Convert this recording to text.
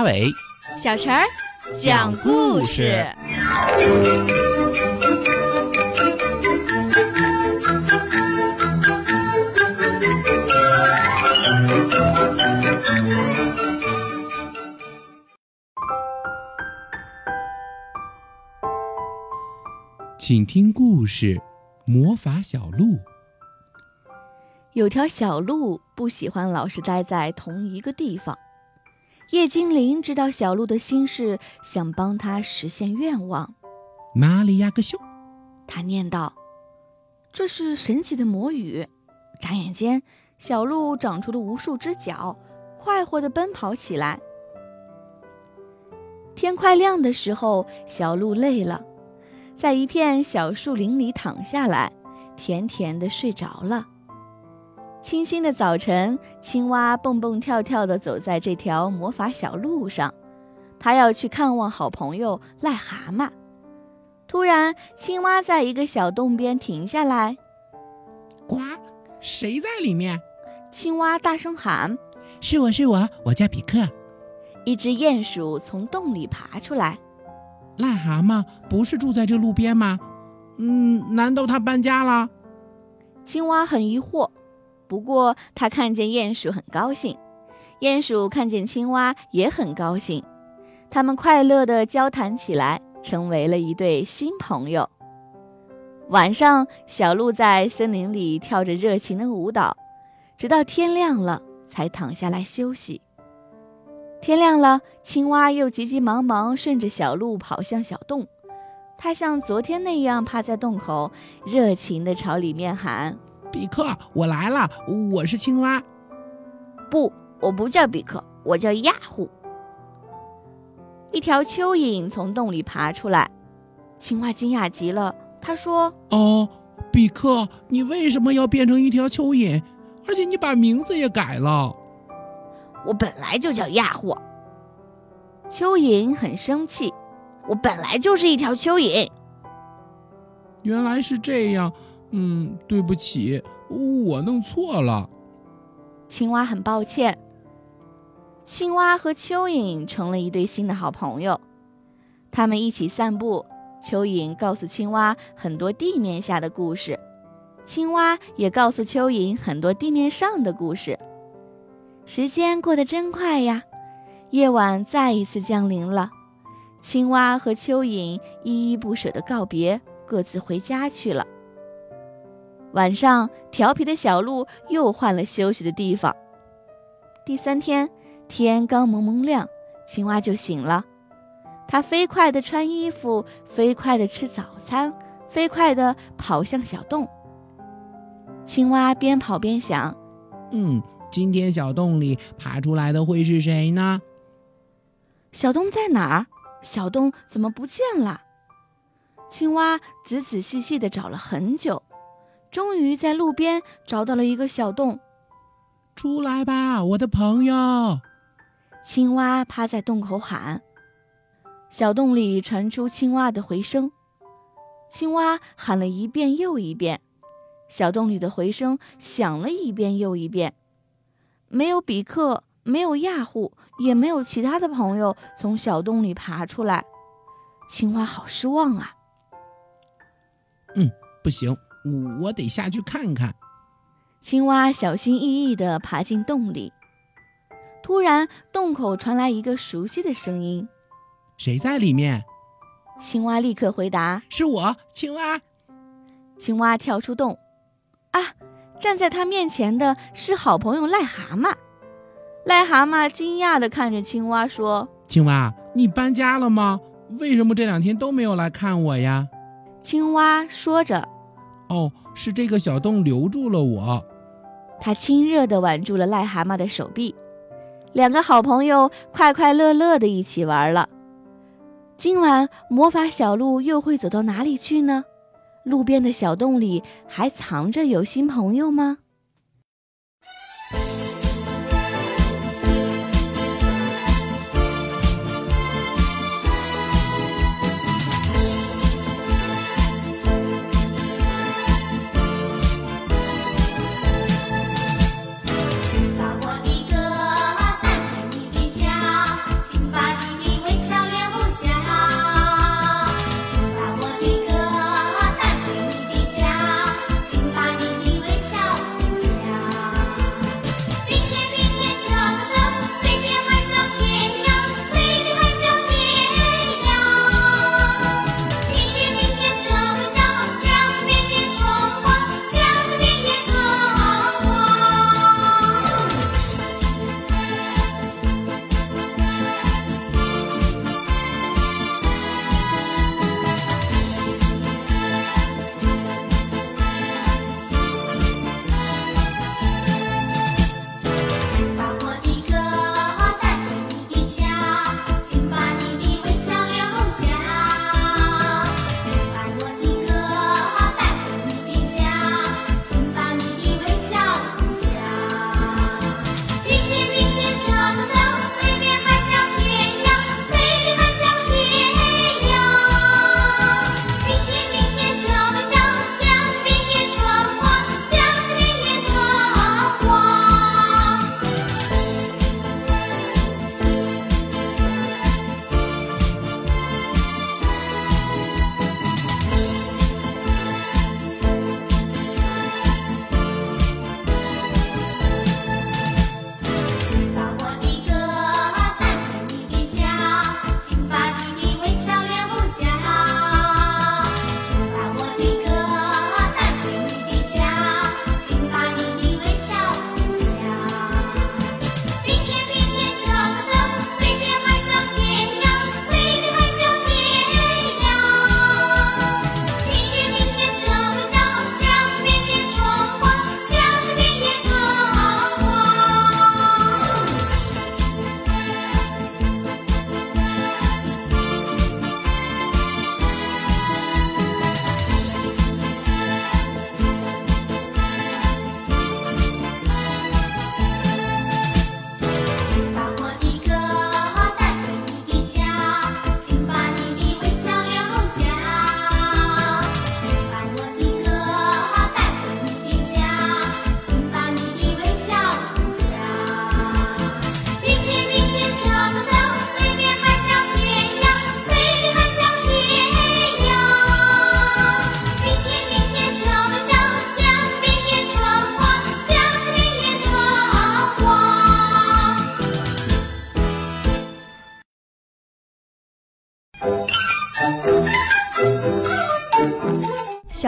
马尾，小陈儿讲故事。请听故事《魔法小鹿》。有条小鹿不喜欢老是待在同一个地方。叶精灵知道小鹿的心事，想帮他实现愿望。玛利亚个秀，他念道：“这是神奇的魔语。”眨眼间，小鹿长出了无数只脚，快活地奔跑起来。天快亮的时候，小鹿累了，在一片小树林里躺下来，甜甜地睡着了。清新的早晨，青蛙蹦蹦跳跳地走在这条魔法小路上，它要去看望好朋友癞蛤蟆。突然，青蛙在一个小洞边停下来。呱，谁在里面？青蛙大声喊：“是我是我，我叫比克。”一只鼹鼠从洞里爬出来。癞蛤蟆不是住在这路边吗？嗯，难道它搬家了？青蛙很疑惑。不过，他看见鼹鼠很高兴，鼹鼠看见青蛙也很高兴，他们快乐地交谈起来，成为了一对新朋友。晚上，小鹿在森林里跳着热情的舞蹈，直到天亮了才躺下来休息。天亮了，青蛙又急急忙忙顺着小路跑向小洞，它像昨天那样趴在洞口，热情地朝里面喊。比克，我来了，我是青蛙。不，我不叫比克，我叫亚虎。一条蚯蚓从洞里爬出来，青蛙惊讶极了。他说：“哦，比克，你为什么要变成一条蚯蚓？而且你把名字也改了。”我本来就叫亚虎。蚯蚓很生气。我本来就是一条蚯蚓。原来是这样。嗯，对不起，我弄错了。青蛙很抱歉。青蛙和蚯蚓成了一对新的好朋友，他们一起散步。蚯蚓告诉青蛙很多地面下的故事，青蛙也告诉蚯蚓很多地面上的故事。时间过得真快呀！夜晚再一次降临了，青蛙和蚯蚓依依不舍地告别，各自回家去了。晚上，调皮的小鹿又换了休息的地方。第三天，天刚蒙蒙亮，青蛙就醒了。它飞快地穿衣服，飞快地吃早餐，飞快地跑向小洞。青蛙边跑边想：“嗯，今天小洞里爬出来的会是谁呢？小洞在哪儿？小洞怎么不见了？”青蛙仔仔细细地找了很久。终于在路边找到了一个小洞，出来吧，我的朋友！青蛙趴在洞口喊。小洞里传出青蛙的回声，青蛙喊了一遍又一遍，小洞里的回声响了一遍又一遍。没有比克，没有亚虎，也没有其他的朋友从小洞里爬出来，青蛙好失望啊！嗯，不行。我得下去看看。青蛙小心翼翼地爬进洞里，突然洞口传来一个熟悉的声音：“谁在里面？”青蛙立刻回答：“是我，青蛙。”青蛙跳出洞，啊！站在他面前的是好朋友癞蛤蟆。癞蛤蟆惊讶地看着青蛙说：“青蛙，你搬家了吗？为什么这两天都没有来看我呀？”青蛙说着。哦，是这个小洞留住了我。他亲热地挽住了癞蛤蟆的手臂，两个好朋友快快乐乐地一起玩了。今晚魔法小路又会走到哪里去呢？路边的小洞里还藏着有新朋友吗？